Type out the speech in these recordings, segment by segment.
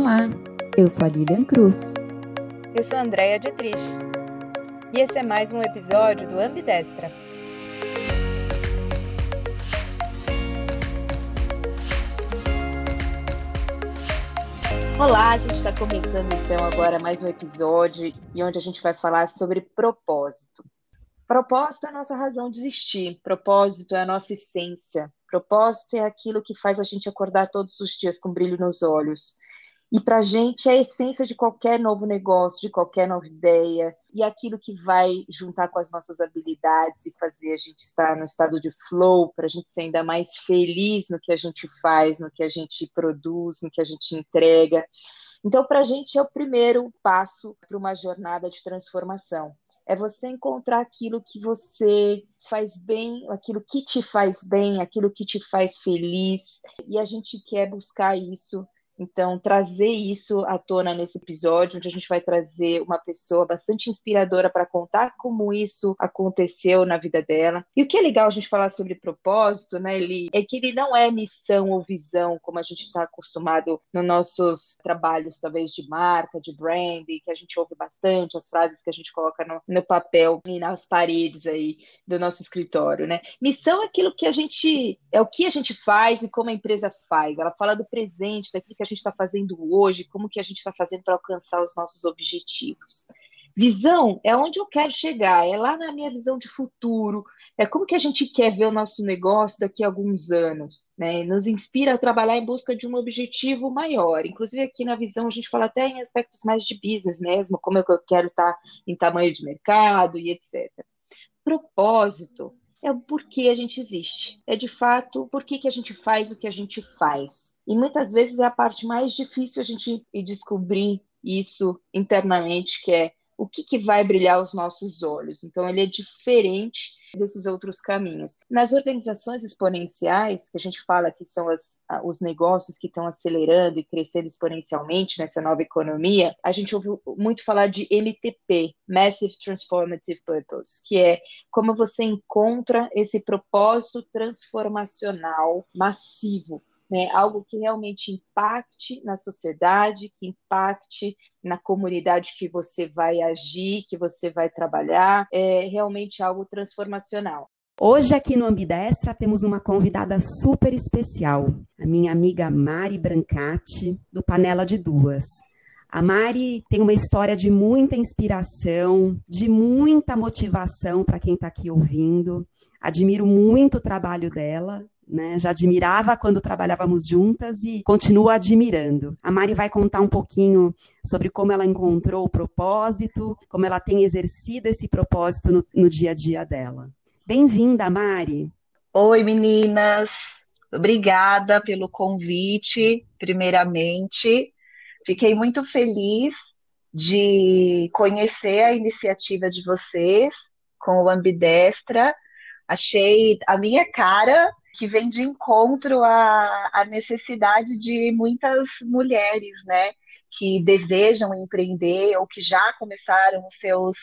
Olá, eu sou a Lilian Cruz. Eu sou a Andrea Dietrich. E esse é mais um episódio do Ambidestra. Olá, a gente está começando então agora mais um episódio e onde a gente vai falar sobre propósito. Propósito é a nossa razão de existir, propósito é a nossa essência, propósito é aquilo que faz a gente acordar todos os dias com brilho nos olhos. E para a gente é a essência de qualquer novo negócio, de qualquer nova ideia, e aquilo que vai juntar com as nossas habilidades e fazer a gente estar no estado de flow, para a gente ser ainda mais feliz no que a gente faz, no que a gente produz, no que a gente entrega. Então, para a gente é o primeiro passo para uma jornada de transformação. É você encontrar aquilo que você faz bem, aquilo que te faz bem, aquilo que te faz feliz, e a gente quer buscar isso então, trazer isso à tona nesse episódio, onde a gente vai trazer uma pessoa bastante inspiradora para contar como isso aconteceu na vida dela. E o que é legal a gente falar sobre propósito, né, Eli, é que ele não é missão ou visão, como a gente está acostumado nos nossos trabalhos, talvez de marca, de branding, que a gente ouve bastante, as frases que a gente coloca no, no papel e nas paredes aí do nosso escritório, né? Missão é aquilo que a gente, é o que a gente faz e como a empresa faz. Ela fala do presente, daquilo que a gente está fazendo hoje, como que a gente está fazendo para alcançar os nossos objetivos. Visão é onde eu quero chegar, é lá na minha visão de futuro, é como que a gente quer ver o nosso negócio daqui a alguns anos, né? Nos inspira a trabalhar em busca de um objetivo maior. Inclusive aqui na visão a gente fala até em aspectos mais de business mesmo, como é que eu quero estar tá em tamanho de mercado e etc. Propósito é o porquê a gente existe. É de fato por que, a gente faz o que a gente faz. E muitas vezes é a parte mais difícil a gente descobrir isso internamente, que é o que, que vai brilhar os nossos olhos. Então, ele é diferente desses outros caminhos. Nas organizações exponenciais, que a gente fala que são as, os negócios que estão acelerando e crescendo exponencialmente nessa nova economia, a gente ouve muito falar de MTP, Massive Transformative Purpose, que é como você encontra esse propósito transformacional massivo né, algo que realmente impacte na sociedade, que impacte na comunidade que você vai agir, que você vai trabalhar, é realmente algo transformacional. Hoje aqui no Ambidestra temos uma convidada super especial, a minha amiga Mari Brancati, do Panela de Duas. A Mari tem uma história de muita inspiração, de muita motivação para quem está aqui ouvindo. Admiro muito o trabalho dela né? Já admirava quando trabalhávamos juntas e continuo admirando. A Mari vai contar um pouquinho sobre como ela encontrou o propósito, como ela tem exercido esse propósito no, no dia a dia dela. Bem-vinda, Mari. Oi, meninas. Obrigada pelo convite, primeiramente. Fiquei muito feliz de conhecer a iniciativa de vocês com o Ambidestra. Achei a minha cara que vem de encontro à, à necessidade de muitas mulheres, né? Que desejam empreender ou que já começaram os seus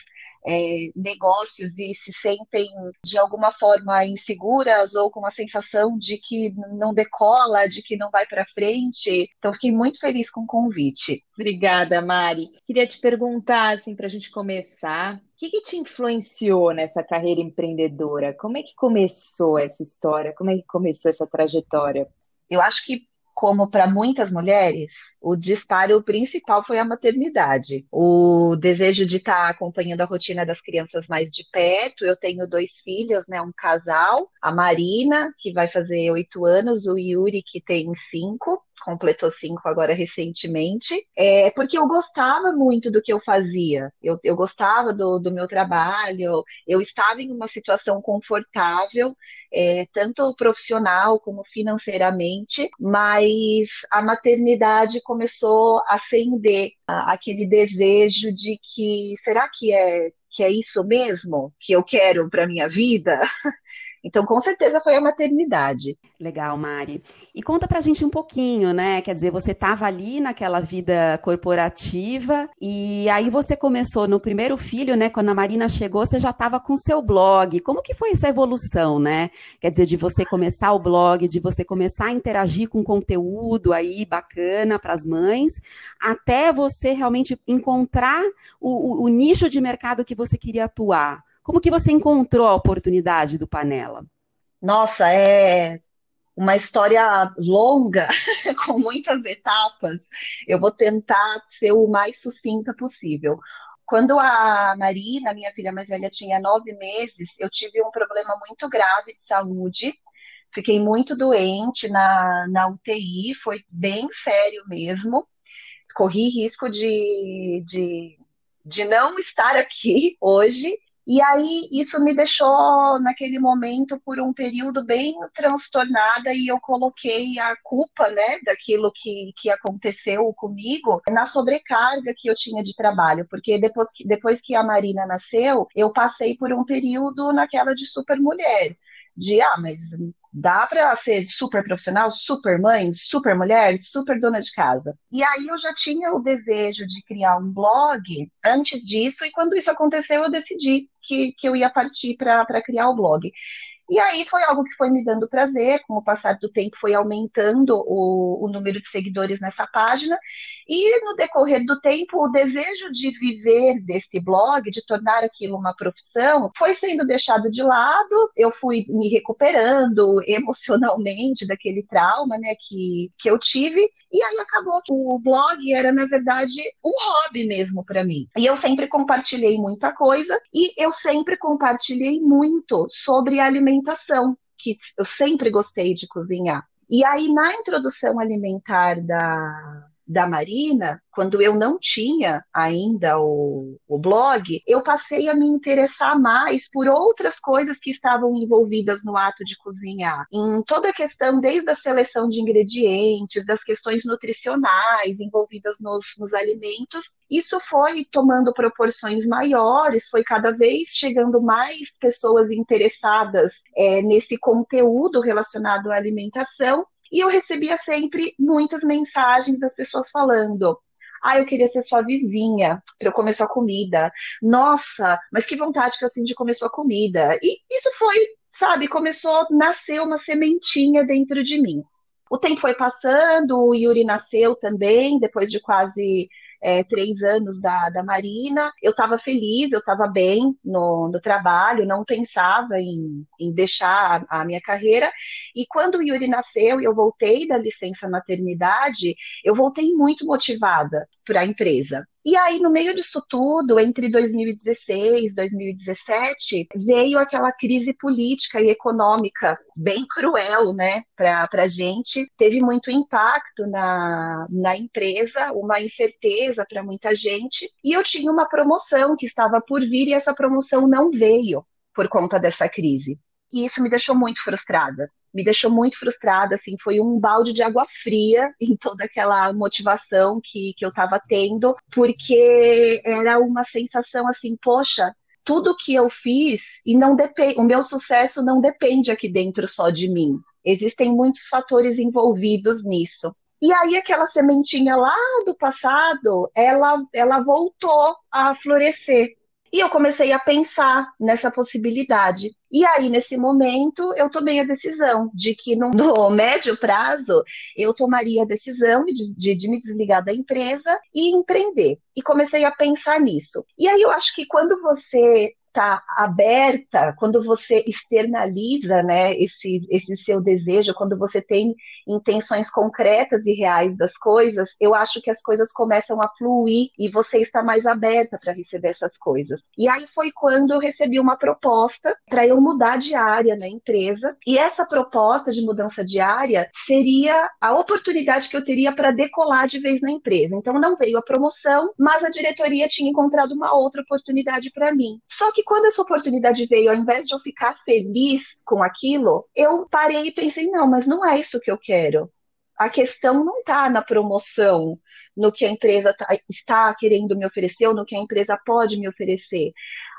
é, negócios e se sentem de alguma forma inseguras ou com a sensação de que não decola, de que não vai para frente. Então, fiquei muito feliz com o convite. Obrigada, Mari. Queria te perguntar, assim, para a gente começar, o que, que, te influenciou nessa carreira empreendedora? Como é que começou essa história? Como é que começou essa trajetória? Eu acho que como para muitas mulheres, o disparo principal foi a maternidade. O desejo de estar tá acompanhando a rotina das crianças mais de perto. Eu tenho dois filhos, né, um casal, a Marina, que vai fazer oito anos, o Yuri, que tem cinco completou cinco agora recentemente, é porque eu gostava muito do que eu fazia, eu, eu gostava do, do meu trabalho, eu estava em uma situação confortável, é, tanto profissional como financeiramente, mas a maternidade começou a acender aquele desejo de que será que é que é isso mesmo que eu quero para minha vida? Então, com certeza foi a maternidade. Legal, Mari. E conta pra gente um pouquinho, né? Quer dizer, você estava ali naquela vida corporativa e aí você começou no primeiro filho, né? Quando a Marina chegou, você já estava com seu blog. Como que foi essa evolução, né? Quer dizer, de você começar o blog, de você começar a interagir com conteúdo aí bacana para as mães, até você realmente encontrar o, o, o nicho de mercado que você queria atuar. Como que você encontrou a oportunidade do Panela? Nossa, é uma história longa, com muitas etapas. Eu vou tentar ser o mais sucinta possível. Quando a Marina, minha filha mais velha, tinha nove meses, eu tive um problema muito grave de saúde. Fiquei muito doente na, na UTI, foi bem sério mesmo. Corri risco de, de, de não estar aqui hoje, e aí isso me deixou naquele momento por um período bem transtornada e eu coloquei a culpa, né, daquilo que, que aconteceu comigo na sobrecarga que eu tinha de trabalho, porque depois que, depois que a Marina nasceu, eu passei por um período naquela de super mulher de ah, mas dá para ser super profissional, super mãe, super mulher, super dona de casa. E aí eu já tinha o desejo de criar um blog antes disso, e quando isso aconteceu, eu decidi que, que eu ia partir para criar o blog. E aí foi algo que foi me dando prazer, com o passar do tempo foi aumentando o, o, número de seguidores nessa página, e no decorrer do tempo o desejo de viver desse blog, de tornar aquilo uma profissão, foi sendo deixado de lado, eu fui me recuperando emocionalmente daquele trauma né, que, que eu tive, e aí acabou que o blog era, na verdade, um hobby mesmo para mim. E eu sempre compartilhei muita coisa, e eu sempre compartilhei muito sobre alimentação alimentação, que eu sempre gostei de cozinhar. E aí, na introdução alimentar da, da Marina, quando eu não tinha ainda o, o blog, eu passei a me interessar mais por outras coisas que estavam envolvidas no ato de cozinhar. Em toda a questão, desde a seleção de ingredientes, das questões nutricionais envolvidas nos, nos alimentos, isso foi tomando proporções maiores, foi cada vez chegando mais pessoas interessadas é, nesse conteúdo relacionado à alimentação. E eu recebia sempre muitas mensagens das pessoas falando: ah, eu queria ser sua vizinha para eu comer sua comida. Nossa, mas que vontade que eu tenho de comer sua comida. E isso foi, sabe, começou a nascer uma sementinha dentro de mim. O tempo foi passando, o Yuri nasceu também, depois de quase é, três anos da, da Marina. Eu estava feliz, eu estava bem no, no trabalho, não pensava em, em deixar a, a minha carreira. E quando o Yuri nasceu e eu voltei da licença maternidade, eu voltei muito motivada para a empresa. E aí, no meio disso tudo, entre 2016 e 2017, veio aquela crise política e econômica bem cruel, né, para a gente. Teve muito impacto na, na empresa, uma incerteza para muita gente. E eu tinha uma promoção que estava por vir e essa promoção não veio por conta dessa crise. E isso me deixou muito frustrada me deixou muito frustrada, assim, foi um balde de água fria em toda aquela motivação que, que eu estava tendo, porque era uma sensação assim, poxa, tudo que eu fiz e não depende, o meu sucesso não depende aqui dentro só de mim. Existem muitos fatores envolvidos nisso. E aí aquela sementinha lá do passado, ela ela voltou a florescer. E eu comecei a pensar nessa possibilidade. E aí, nesse momento, eu tomei a decisão de que no, no médio prazo eu tomaria a decisão de, de, de, me desligar da empresa e empreender. E comecei a pensar nisso. E aí eu acho que quando você está aberta, quando você externaliza né, esse, esse seu desejo, quando você tem intenções concretas e reais das coisas, eu acho que as coisas começam a fluir e você está mais aberta para receber essas coisas. E aí foi quando eu recebi uma proposta para eu mudar de área na empresa, e essa proposta de mudança de área seria a oportunidade que eu teria para decolar de vez na empresa. Então não veio a promoção, mas a diretoria tinha encontrado uma outra oportunidade para mim. Só que quando essa oportunidade veio, ao invés de eu ficar feliz com aquilo, eu parei e pensei: não, mas não é isso que eu quero. A questão não está na promoção, no que a empresa tá, está querendo me oferecer ou no que a empresa pode me oferecer.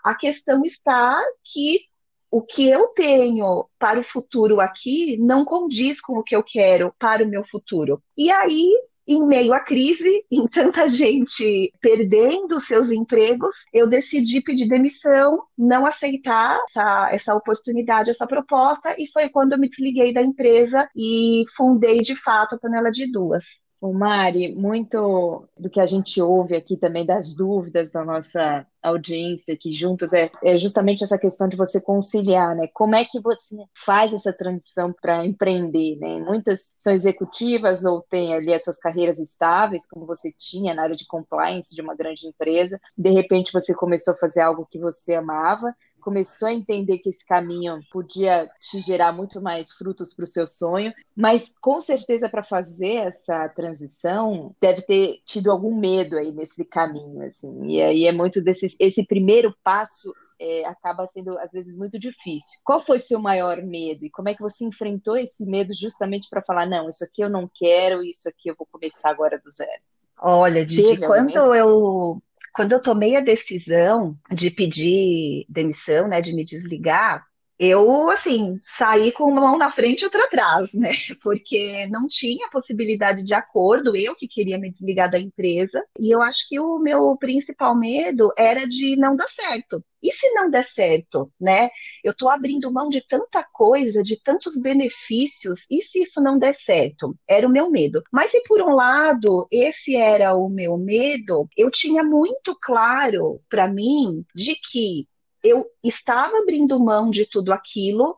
A questão está que o que eu tenho para o futuro aqui não condiz com o que eu quero para o meu futuro. E aí em meio à crise, em tanta gente perdendo seus empregos, eu decidi pedir demissão, não aceitar essa, essa oportunidade, essa proposta, e foi quando eu me desliguei da empresa e fundei de fato a Panela de Duas. O Mari, muito do que a gente ouve aqui também das dúvidas da nossa audiência aqui juntos é, é, justamente essa questão de você conciliar, né? Como é que você faz essa transição para empreender, né? Muitas são executivas ou têm ali as suas carreiras estáveis, como você tinha na área de compliance de uma grande empresa. De repente você começou a fazer algo que você amava começou a entender que esse caminho podia te gerar muito mais frutos para o seu sonho, mas com certeza para fazer essa transição deve ter tido algum medo aí nesse caminho, assim. E aí é muito desse esse primeiro passo é, acaba sendo às vezes muito difícil. Qual foi seu maior medo e como é que você enfrentou esse medo justamente para falar não, isso aqui eu não quero, isso aqui eu vou começar agora do zero? Olha, Didi, quando eu quando eu tomei a decisão de pedir demissão, né, de me desligar, eu, assim, saí com uma mão na frente e outra atrás, né? Porque não tinha possibilidade de acordo, eu que queria me desligar da empresa, e eu acho que o meu principal medo era de não dar certo. E se não der certo, né? Eu estou abrindo mão de tanta coisa, de tantos benefícios, e se isso não der certo? Era o meu medo. Mas se por um lado esse era o meu medo, eu tinha muito claro para mim de que eu estava abrindo mão de tudo aquilo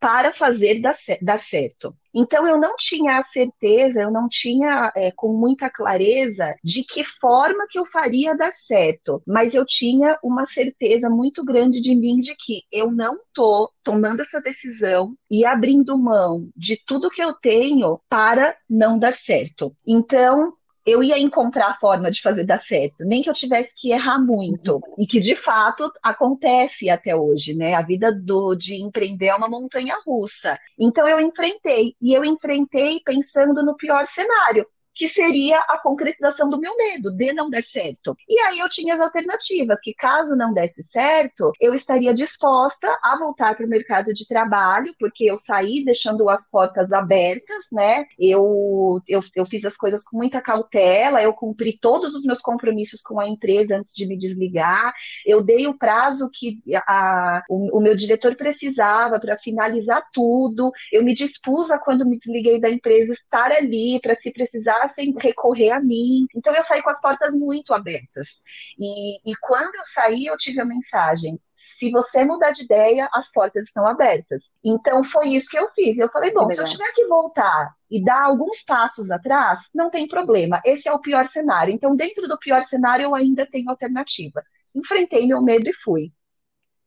para fazer dar, dar certo. Então eu não tinha a certeza, eu não tinha é, com muita clareza de que forma que eu faria dar certo, mas eu tinha uma certeza muito grande de mim de que eu não tô tomando essa decisão e abrindo mão de tudo que eu tenho para não dar certo. Então eu ia encontrar a forma de fazer dar certo, nem que eu tivesse que errar muito, e que de fato acontece até hoje, né? A vida do, de empreender é uma montanha russa. Então eu enfrentei, e eu enfrentei pensando no pior cenário que seria a concretização do meu medo de não dar certo. E aí eu tinha as alternativas, que caso não desse certo, eu estaria disposta a voltar para o mercado de trabalho, porque eu saí deixando as portas abertas, né? Eu, eu, eu fiz as coisas com muita cautela, eu cumpri todos os meus compromissos com a empresa antes de me desligar, eu dei o prazo que a, o, o meu diretor precisava para finalizar tudo, eu me dispus a, quando me desliguei da empresa, estar ali para se precisar sem recorrer a mim. Então eu saí com as portas muito abertas. E, e quando eu saí, eu tive a mensagem: se você mudar de ideia, as portas estão abertas. Então foi isso que eu fiz. Eu falei, bom, se eu tiver que voltar e dar alguns passos atrás, não tem problema. Esse é o pior cenário. Então, dentro do pior cenário, eu ainda tenho alternativa. Enfrentei meu medo e fui.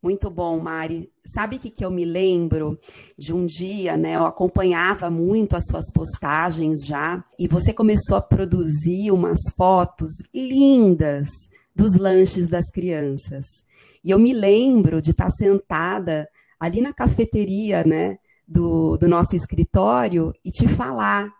Muito bom, Mari. Sabe o que, que eu me lembro de um dia, né? Eu acompanhava muito as suas postagens já, e você começou a produzir umas fotos lindas dos lanches das crianças. E eu me lembro de estar sentada ali na cafeteria, né? Do, do nosso escritório e te falar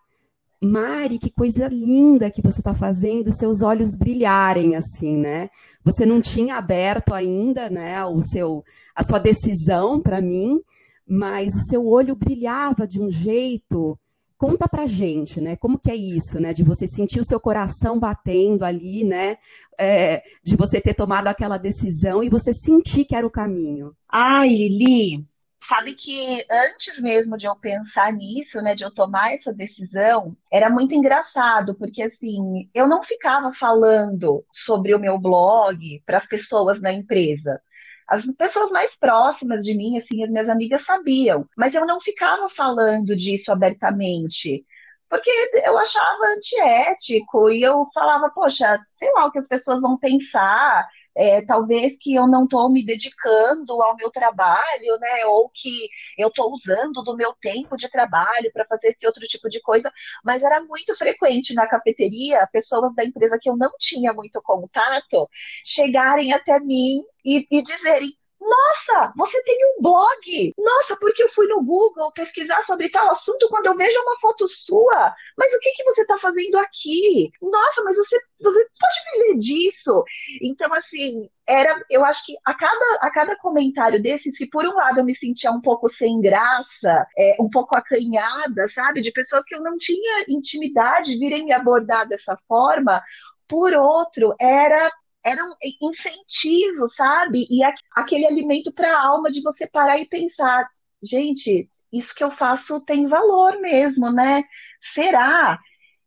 Mari, que coisa linda que você está fazendo, seus olhos brilharem assim, né? Você não tinha aberto ainda, né, o seu, a sua decisão para mim, mas o seu olho brilhava de um jeito. Conta pra gente, né? Como que é isso, né? De você sentir o seu coração batendo ali, né? É, de você ter tomado aquela decisão e você sentir que era o caminho. Ai, Lili, Sabe que antes mesmo de eu pensar nisso, né, de eu tomar essa decisão, era muito engraçado, porque assim, eu não ficava falando sobre o meu blog para as pessoas na empresa. As pessoas mais próximas de mim, assim, as minhas amigas sabiam, mas eu não ficava falando disso abertamente porque eu achava antiético e eu falava, poxa, sei lá o que as pessoas vão pensar, é, talvez que eu não estou me dedicando ao meu trabalho, né? Ou que eu estou usando do meu tempo de trabalho para fazer esse outro tipo de coisa, mas era muito frequente na cafeteria pessoas da empresa que eu não tinha muito contato chegarem até mim e, e dizerem Nossa, você tem um blog! Nossa, porque eu fui no Google pesquisar sobre tal assunto quando eu vejo uma foto sua. Mas o que, que você está fazendo aqui? Nossa, mas você, você pode viver disso? Então, assim, era, eu acho que a cada, a cada comentário desse, se por um lado eu me sentia um pouco sem graça, é, um pouco acanhada, sabe, de pessoas que eu não tinha intimidade virem me abordar dessa forma, por outro, era era um incentivo, sabe? E aquele alimento para a alma de você parar e pensar, gente, isso que eu faço tem valor mesmo, né? Será?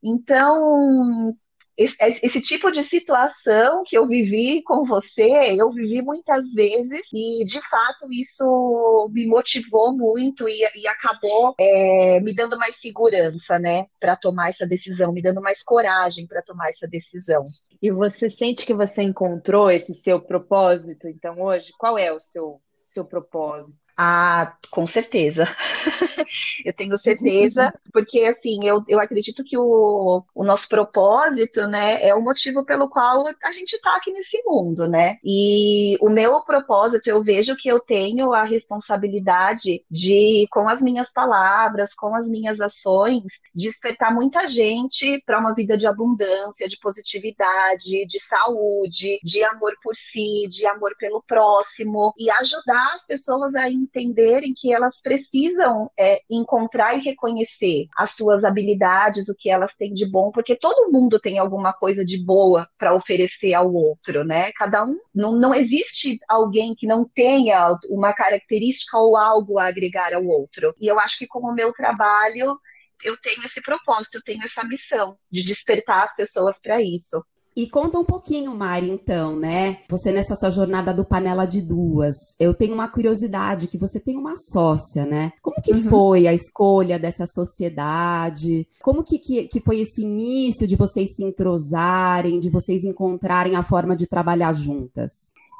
Então, esse, esse, tipo de situação que eu vivi com você, eu vivi muitas vezes e de fato isso me motivou muito e, e acabou é, me dando mais segurança, né, para tomar essa decisão, me dando mais coragem para tomar essa decisão. E você sente que você encontrou esse seu propósito, então hoje? Qual é o seu, seu propósito? Ah, com certeza. eu tenho certeza, porque assim, eu, eu acredito que o, o nosso propósito, né, é o motivo pelo qual a gente está aqui nesse mundo, né? E o meu propósito, eu vejo que eu tenho a responsabilidade de, com as minhas palavras, com as minhas ações, despertar muita gente para uma vida de abundância, de positividade, de saúde, de amor por si, de amor pelo próximo e ajudar as pessoas a entenderem que elas precisam é, encontrar e reconhecer as suas habilidades, o que elas têm de bom, porque todo mundo tem alguma coisa de boa para oferecer ao outro, né? Cada um não, não existe alguém que não tenha uma característica ou algo a agregar ao outro. E eu acho que como o meu trabalho eu tenho esse propósito, eu tenho essa missão de despertar as pessoas para isso. E conta um pouquinho, Mari, então, né? Você nessa sua jornada do Panela de Duas. Eu tenho uma curiosidade que você tem uma sócia, né? Como que uhum. foi a escolha dessa sociedade? Como que, que, que foi esse início de vocês se entrosarem, de vocês encontrarem a forma de trabalhar juntas?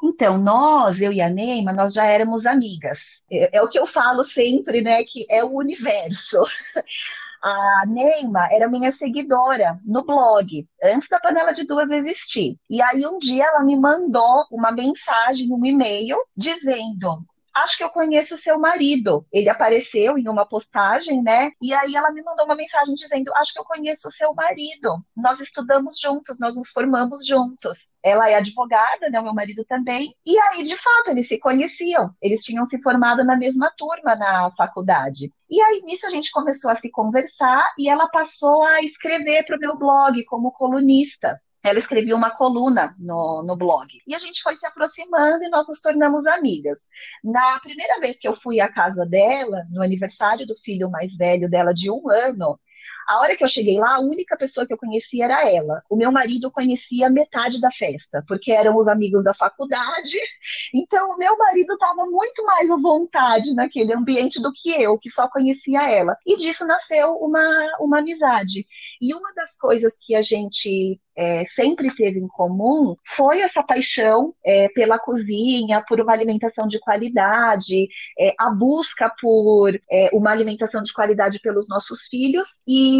Então, nós, eu e a Neima, nós já éramos amigas. É, é, o que eu falo sempre, né? Que é o universo. A Neima era minha seguidora no blog, antes da panela de duas existir. E aí um dia ela me mandou uma mensagem, um e-mail, dizendo: acho que eu conheço seu marido. Ele apareceu em uma postagem, né? E aí ela me mandou uma mensagem dizendo: acho que eu conheço seu marido. Nós estudamos juntos, nós nos formamos juntos. Ela é advogada, né? O meu marido também. E aí, de fato, eles se conheciam. Eles tinham se formado na mesma turma na faculdade. E aí, nisso, a gente começou a se conversar e ela passou a escrever para o meu blog como colunista ela escrevia uma coluna no, no blog. E a gente foi se aproximando e nós nos tornamos amigas. Na primeira vez que eu fui à casa dela, no aniversário do filho mais velho dela de um ano, a hora que eu cheguei lá, a única pessoa que eu conhecia era ela. O meu marido conhecia metade da festa, porque eram os amigos da faculdade. Então, o meu marido estava muito mais à vontade naquele ambiente do que eu, que só conhecia ela. E disso nasceu uma, uma amizade. E uma das coisas que a gente é, sempre teve em comum foi essa paixão é, pela cozinha, por uma alimentação de qualidade, é, a busca por é, uma alimentação de qualidade pelos nossos filhos. E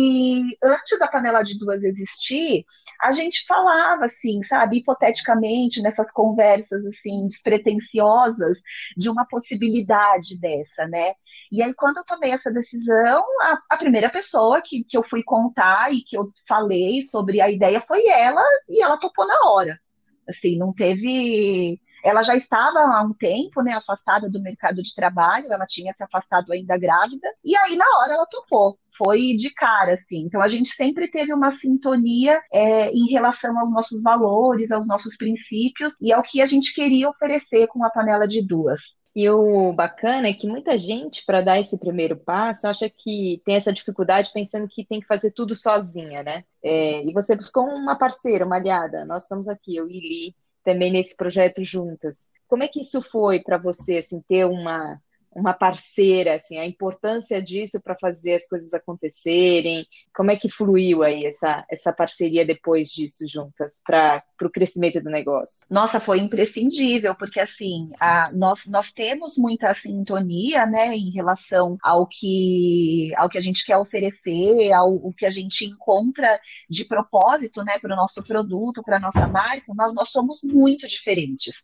antes da panela de duas existir, a gente falava assim, sabe, hipoteticamente, nessas conversas assim despretensiosas, de uma possibilidade dessa, né? E aí, quando eu tomei essa decisão, a, a primeira pessoa que, que eu fui contar e que eu falei sobre a ideia foi ela, e ela topou na hora. Assim, não teve. Ela já estava há um tempo, né, afastada do mercado de trabalho, ela tinha se afastado ainda grávida, e aí na hora ela topou, foi de cara, assim. Então a gente sempre teve uma sintonia é, em relação aos nossos valores, aos nossos princípios, e ao que a gente queria oferecer com a panela de duas. E o bacana é que muita gente, para dar esse primeiro passo, acha que tem essa dificuldade pensando que tem que fazer tudo sozinha, né? É, e você buscou uma parceira, uma aliada. Nós estamos aqui, eu e Li, também nesse projeto juntas. Como é que isso foi para você, assim, ter uma, uma parceira, assim, a importância disso para fazer as coisas acontecerem? Como é que fluiu aí essa, essa parceria depois disso juntas para o crescimento do negócio? Nossa, foi imprescindível, porque assim, a, nós, nós temos muita sintonia, né, em relação ao que, ao que a gente quer oferecer, ao o que a gente encontra de propósito, né, para o nosso produto, para a nossa marca, mas nós somos muito diferentes.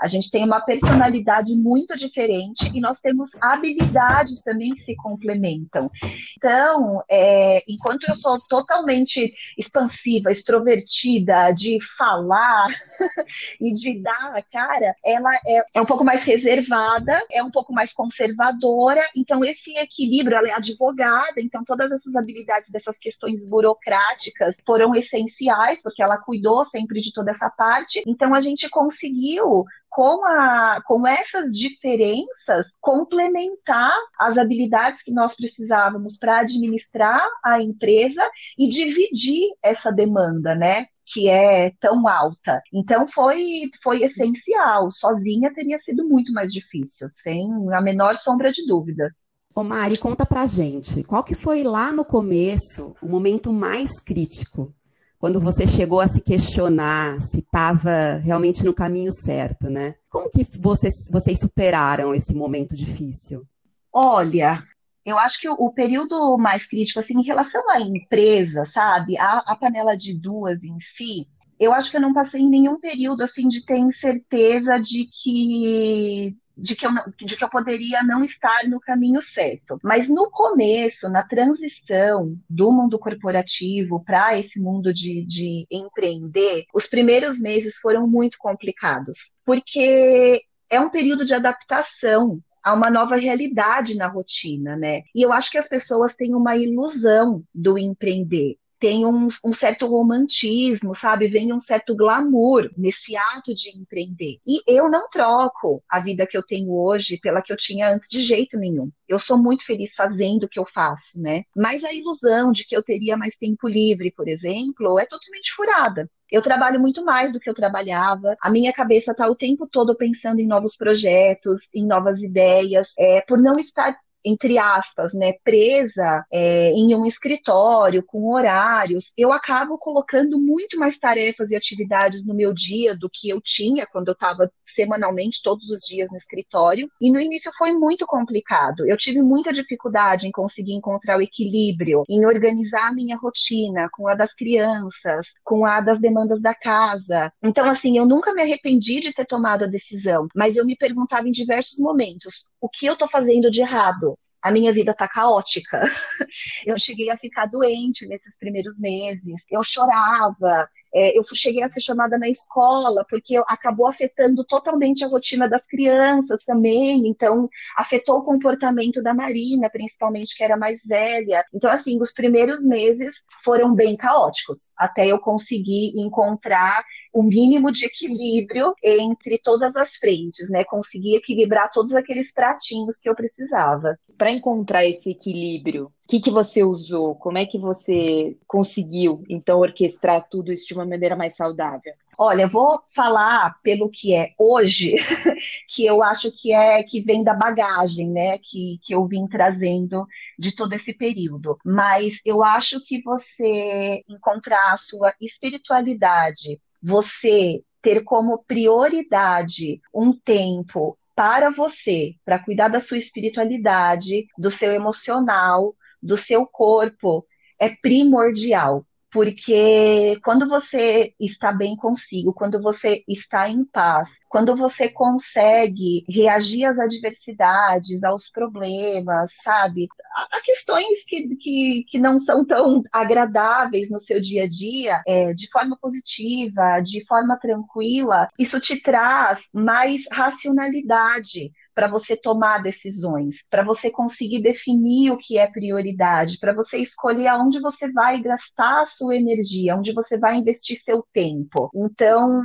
A gente tem uma personalidade muito diferente e nós temos habilidades também que se complementam. Então, é, enquanto eu sou totalmente expansiva, extrovertida, de falar e de dar a cara, ela é, é um pouco mais reservada, é um pouco mais conservadora. Então, esse equilíbrio, ela é advogada, então todas essas habilidades dessas questões burocráticas foram essenciais, porque ela cuidou sempre de toda essa parte. Então, a gente conseguiu com, a, com essas diferenças, complementar as habilidades que nós precisávamos para administrar a empresa e dividir essa demanda, né? Que é tão alta. Então foi, foi essencial. Sozinha teria sido muito mais difícil, sem a menor sombra de dúvida. Ô Mari, conta pra gente, qual que foi lá no começo o momento mais crítico quando você chegou a se questionar se estava realmente no caminho certo, né? Como que vocês, vocês superaram esse momento difícil? Olha, eu acho que o, o, período mais crítico, assim, em relação à empresa, sabe, a, a panela de duas em si, eu acho que eu não passei em nenhum período, assim, de ter certeza de que de que, eu, de que eu poderia não estar no caminho certo. Mas no começo, na transição do mundo corporativo para esse mundo de, de empreender, os primeiros meses foram muito complicados, porque é um período de adaptação a uma nova realidade na rotina, né? E eu acho que as pessoas têm uma ilusão do empreender tem um, um, certo romantismo, sabe? Vem um certo glamour nesse ato de empreender. E eu não troco a vida que eu tenho hoje pela que eu tinha antes de jeito nenhum. Eu sou muito feliz fazendo o que eu faço, né? Mas a ilusão de que eu teria mais tempo livre, por exemplo, é totalmente furada. Eu trabalho muito mais do que eu trabalhava. A minha cabeça está o tempo todo pensando em novos projetos, em novas ideias. É, por não estar entre aspas, né, presa é, em um escritório com horários, eu acabo colocando muito mais tarefas e atividades no meu dia do que eu tinha quando eu estava semanalmente todos os dias no escritório. E no início foi muito complicado. Eu tive muita dificuldade em conseguir encontrar o equilíbrio, em organizar a minha rotina com a das crianças, com a das demandas da casa. Então, assim, eu nunca me arrependi de ter tomado a decisão, mas eu me perguntava em diversos momentos: o que eu estou fazendo de errado? A minha vida tá caótica. Eu cheguei a ficar doente nesses primeiros meses. Eu chorava, é, eu cheguei a ser chamada na escola, porque acabou afetando totalmente a rotina das crianças também, então afetou o comportamento da Marina, principalmente, que era mais velha. Então, assim, os primeiros meses foram bem caóticos, até eu conseguir encontrar o mínimo de equilíbrio entre todas as frentes, né? Conseguir equilibrar todos aqueles pratinhos que eu precisava. Para encontrar esse equilíbrio, o que, que você usou? Como é que você conseguiu, então, orquestrar tudo isso de uma maneira mais saudável? Olha, vou falar pelo que é hoje, que eu acho que é que vem da bagagem, né, que, que eu vim trazendo de todo esse período. Mas eu acho que você encontrar a sua espiritualidade, você ter como prioridade um tempo para você, para cuidar da sua espiritualidade, do seu emocional, do seu corpo é primordial. Porque quando você está bem consigo, quando você está em paz, quando você consegue reagir às adversidades, aos problemas, sabe? A, questões que, que, que não são tão agradáveis no seu dia a dia, é, de forma positiva, de forma tranquila, isso te traz mais racionalidade para você tomar decisões, para você conseguir definir o que é prioridade, para você escolher aonde você vai gastar a sua energia, onde você vai investir seu tempo. Então,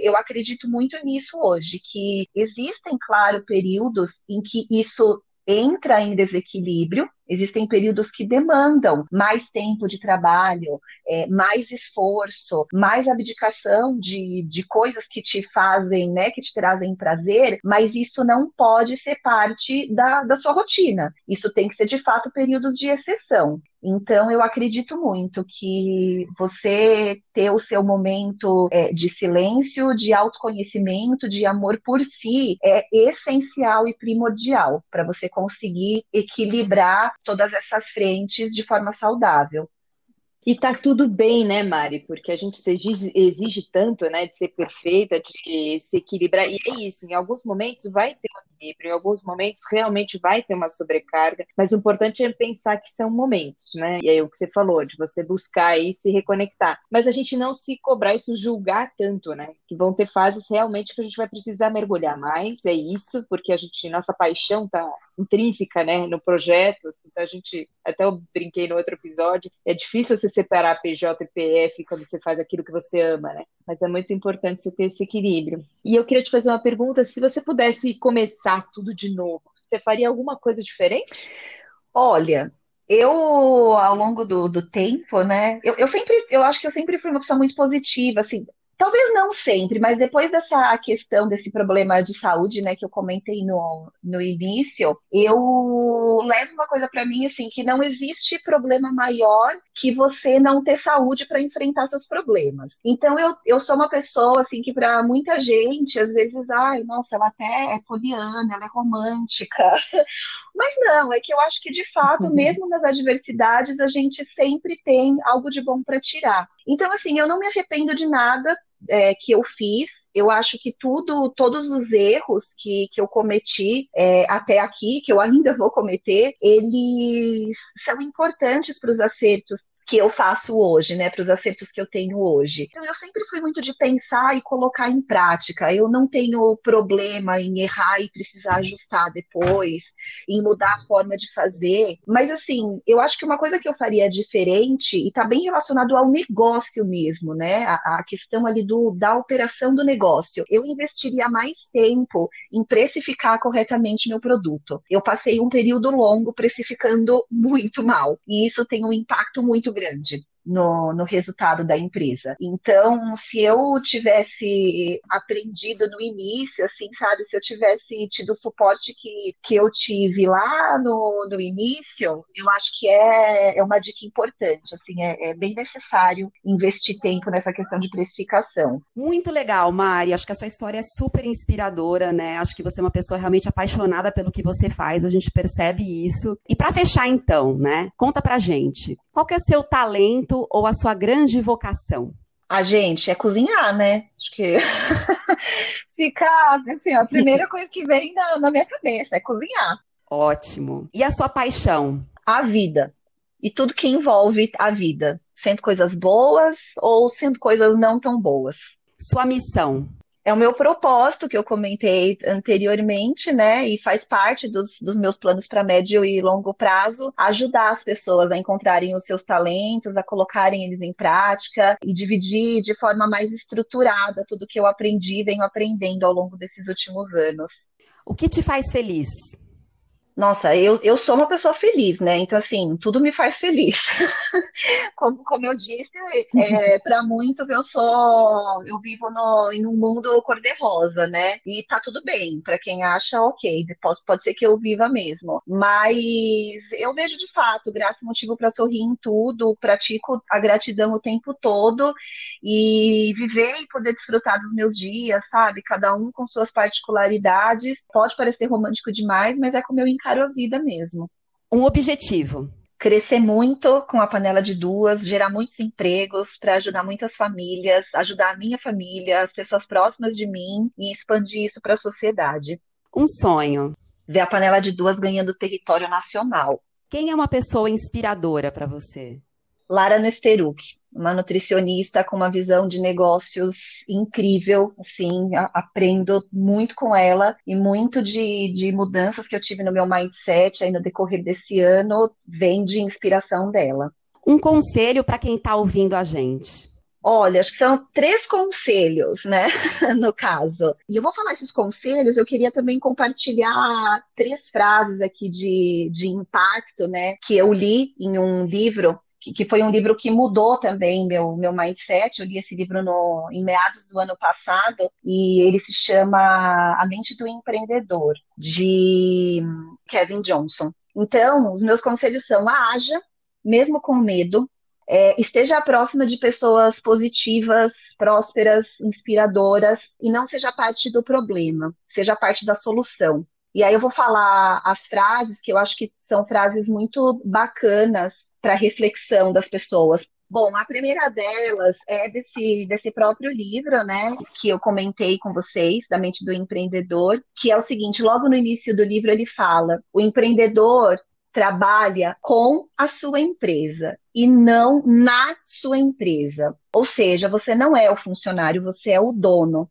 eu acredito muito nisso hoje, que existem, claro, períodos em que isso entra em desequilíbrio, Existem períodos que demandam mais tempo de trabalho, é, mais esforço, mais abdicação de, de coisas que te fazem, né, que te trazem prazer, mas isso não pode ser parte da, da sua rotina. Isso tem que ser, de fato, períodos de exceção. Então, eu acredito muito que você ter o seu momento é, de silêncio, de autoconhecimento, de amor por si, é essencial e primordial para você conseguir equilibrar todas essas frentes de forma saudável. E tá tudo bem, né, Mari? Porque a gente exige, exige tanto, né, de ser perfeita, de se equilibrar. E é isso, em alguns momentos vai ter um equilíbrio, em alguns momentos realmente vai ter uma sobrecarga, mas o importante é pensar que são momentos, né? E aí o que você falou, de você buscar e se reconectar. Mas a gente não se cobrar isso, julgar tanto, né? Que vão ter fases realmente que a gente vai precisar mergulhar mais, é isso, porque a gente, nossa paixão tá intrínseca, né, no projeto. Assim, então a gente, até eu brinquei no outro episódio, é difícil você separar PJ e PF quando você faz aquilo que você ama, né? Mas é muito importante você ter esse equilíbrio. E eu queria te fazer uma pergunta: se você pudesse começar tudo de novo, você faria alguma coisa diferente? Olha, eu, ao longo do, do tempo, né, eu, eu, sempre, eu acho que eu sempre fui uma pessoa muito positiva, assim, Talvez não sempre, mas depois dessa questão desse problema de saúde, né, que eu comentei no, no início, eu levo uma coisa para mim assim que não existe problema maior que você não ter saúde para enfrentar seus problemas. Então eu, eu sou uma pessoa assim que para muita gente às vezes, ai, nossa, ela até é poliana, ela é romântica. Mas não, é que eu acho que de fato, uhum. mesmo nas adversidades, a gente sempre tem algo de bom para tirar. Então assim, eu não me arrependo de nada é, que eu fiz. Eu acho que tudo, todos os erros que, que eu cometi é, até aqui, que eu ainda vou cometer, eles são importantes para os acertos que eu faço hoje, né, para os acertos que eu tenho hoje. Então, eu sempre fui muito de pensar e colocar em prática. Eu não tenho problema em errar e precisar ajustar depois, em mudar a forma de fazer. Mas, assim, eu acho que uma coisa que eu faria diferente, e está bem relacionado ao negócio mesmo, né, a, a questão ali do, da operação do negócio. Eu investiria mais tempo em precificar corretamente meu produto. Eu passei um período longo precificando muito mal, e isso tem um impacto muito grande no, no resultado da empresa. Então, se eu tivesse aprendido no início, assim, sabe, se eu tivesse tido o suporte que, que eu tive lá no, no início, eu acho que é, é uma dica importante, assim, é, é bem necessário investir tempo nessa questão de precificação. Muito legal, Mari, acho que a sua história é super inspiradora, né, acho que você é uma pessoa realmente apaixonada pelo que você faz, a gente percebe isso. E para fechar então, né, conta pra gente, qual que é seu talento ou a sua grande vocação? A gente é cozinhar, né? Acho que fica assim, a primeira coisa que vem na, na minha cabeça é cozinhar. Ótimo. E a sua paixão? A vida. E tudo que envolve a vida, sendo coisas boas ou sendo coisas não tão boas. Sua missão? É o meu propósito que eu comentei anteriormente, né? E faz parte dos, dos meus planos para médio e longo prazo, ajudar as pessoas a encontrarem os seus talentos, a colocarem eles em prática e dividir de forma mais estruturada tudo que eu aprendi e venho aprendendo ao longo desses últimos anos. O que te faz feliz? Nossa, eu, eu sou uma pessoa feliz, né? Então, assim, tudo me faz feliz. como, como eu disse, é, para muitos eu sou. Eu vivo no, em um mundo cor-de-rosa, né? E tá tudo bem. Para quem acha, ok, pode, pode ser que eu viva mesmo. Mas eu vejo de fato graça e motivo para sorrir em tudo, pratico a gratidão o tempo todo e viver e poder desfrutar dos meus dias, sabe? Cada um com suas particularidades. Pode parecer romântico demais, mas é como eu encaro a vida mesmo. Um objetivo. Crescer muito com a panela de duas, gerar muitos empregos para ajudar muitas famílias, ajudar a minha família, as pessoas próximas de mim e expandir isso para a sociedade. Um sonho. Ver a panela de duas ganhando território nacional. Quem é uma pessoa inspiradora para você? Lara Nesteruk uma nutricionista com uma visão de negócios incrível, assim, aprendo muito com ela e muito de, de mudanças que eu tive no meu mindset aí no decorrer desse ano vem de inspiração dela. Um conselho para quem está ouvindo a gente. Olha, acho que são três conselhos, né, no caso. E eu vou falar esses conselhos, eu queria também compartilhar três frases aqui de, de impacto, né, que eu li em um livro que, que, foi um livro que mudou também meu, meu mindset. Eu li esse livro no, em meados do ano passado e ele se chama A Mente do Empreendedor, de Kevin Johnson. Então, os meus conselhos são: haja, mesmo com medo, é, esteja próxima de pessoas positivas, prósperas, inspiradoras e não seja parte do problema, seja parte da solução. E aí eu vou falar as frases que eu acho que são frases muito bacanas para reflexão das pessoas. Bom, a primeira delas é desse, desse próprio livro, né, que eu comentei com vocês, da mente do empreendedor, que é o seguinte: logo no início do livro ele fala, o empreendedor trabalha com a sua empresa e não na sua empresa. Ou seja, você não é o funcionário, você é o dono.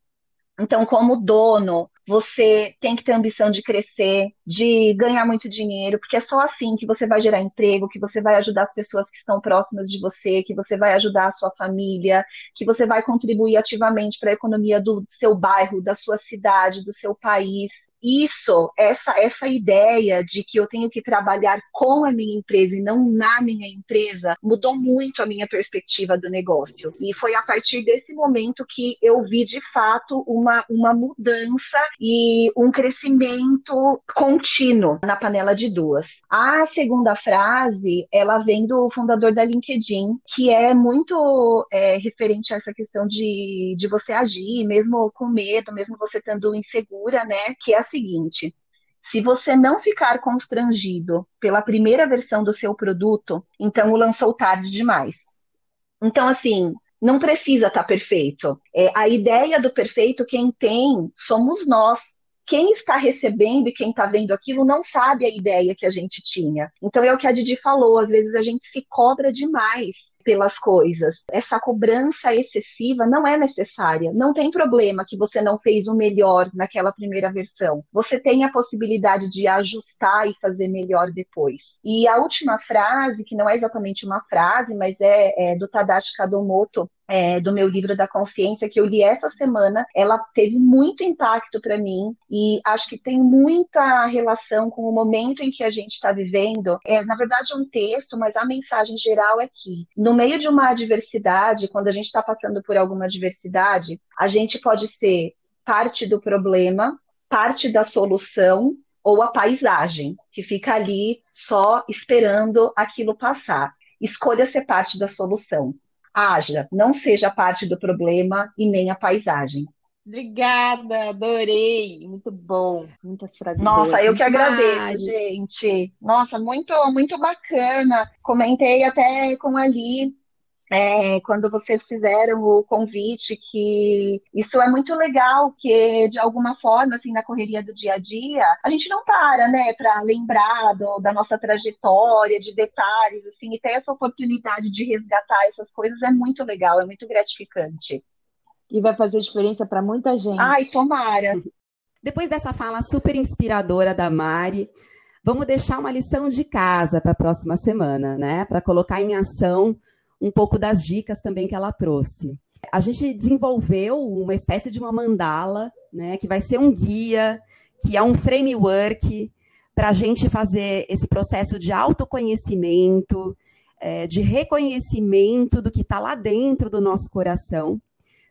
Então, como dono, você tem que ter ambição de crescer, de ganhar muito dinheiro, porque é só assim que você vai gerar emprego, que você vai ajudar as pessoas que estão próximas de você, que você vai ajudar a sua família, que você vai contribuir ativamente para a economia do seu bairro, da sua cidade, do seu país isso, essa, essa ideia de que eu tenho que trabalhar com a minha empresa e não na minha empresa, mudou muito a minha perspectiva do negócio. E foi a partir desse momento que eu vi de fato uma, uma mudança e um crescimento contínuo na panela de duas. A segunda frase, ela vem do fundador da LinkedIn, que é muito é, referente a essa questão de, de você agir, mesmo com medo, mesmo você estando insegura, né? Que é seguinte: se você não ficar constrangido pela primeira versão do seu produto, então o lançou tarde demais. Então, assim, não precisa estar tá perfeito. É, a ideia do perfeito, quem tem, somos nós. Quem está recebendo e quem está vendo aquilo não sabe a ideia que a gente tinha. Então é o que a Didi falou, às vezes a gente se cobra demais pelas coisas. Essa cobrança excessiva não é necessária. Não tem problema que você não fez o melhor naquela primeira versão. Você tem a possibilidade de ajustar e fazer melhor depois. E a última frase, que não é exatamente uma frase, mas é, é do Tadashi Kadomoto, é, do meu livro da consciência que eu li essa semana, ela teve muito impacto para mim e acho que tem muita relação com o momento em que a gente está vivendo. É, na verdade, é um texto, mas a mensagem geral é que no meio de uma adversidade, quando a gente está passando por alguma adversidade, a gente pode ser parte do problema, parte da solução ou a paisagem, que fica ali só esperando aquilo passar. Escolha ser parte da solução. Haja, não seja parte do problema e nem a paisagem. Obrigada, adorei, muito bom, muitas frases. Nossa, boas. eu que agradeço, Ai. gente. Nossa, muito, muito bacana. Comentei até com a Ali é, quando vocês fizeram o convite, que isso é muito legal, que de alguma forma, assim, na correria do dia a dia, a gente não para, né, para lembrar do, da nossa trajetória, de detalhes, assim, e ter essa oportunidade de resgatar essas coisas é muito legal, é muito gratificante e vai fazer diferença para muita gente. Ai, tomara. Depois dessa fala super inspiradora da Mari, vamos deixar uma lição de casa para a próxima semana, né? Para colocar em ação um pouco das dicas também que ela trouxe. A gente desenvolveu uma espécie de uma mandala, né? Que vai ser um guia, que é um framework para a gente fazer esse processo de autoconhecimento, é, de reconhecimento do que está lá dentro do nosso coração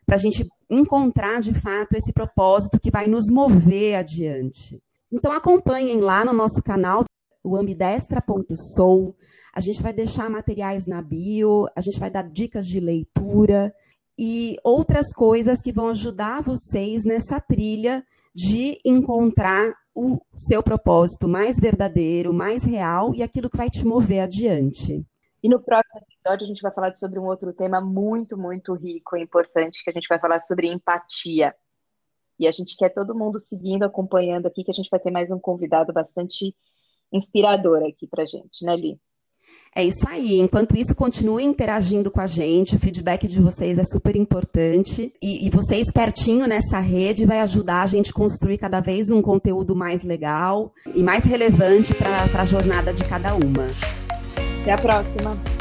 para a gente encontrar de fato esse propósito que vai nos mover adiante. Então acompanhem lá no nosso canal, o ambidestra.soul. A gente vai deixar materiais na bio, a gente vai dar dicas de leitura e outras coisas que vão ajudar vocês nessa trilha de encontrar o seu propósito mais verdadeiro, mais real e aquilo que vai te mover adiante. E no próximo episódio a gente vai falar sobre um outro tema muito, muito rico e importante, que a gente vai falar sobre empatia. E a gente quer todo mundo seguindo, acompanhando aqui, que a gente vai ter mais um convidado bastante inspirador aqui pra gente, né, Li? É isso aí. Enquanto isso, continue interagindo com a gente. O feedback de vocês é super importante. E, e vocês pertinho nessa rede vai ajudar a gente a construir cada vez um conteúdo mais legal e mais relevante para a jornada de cada uma. Até a próxima.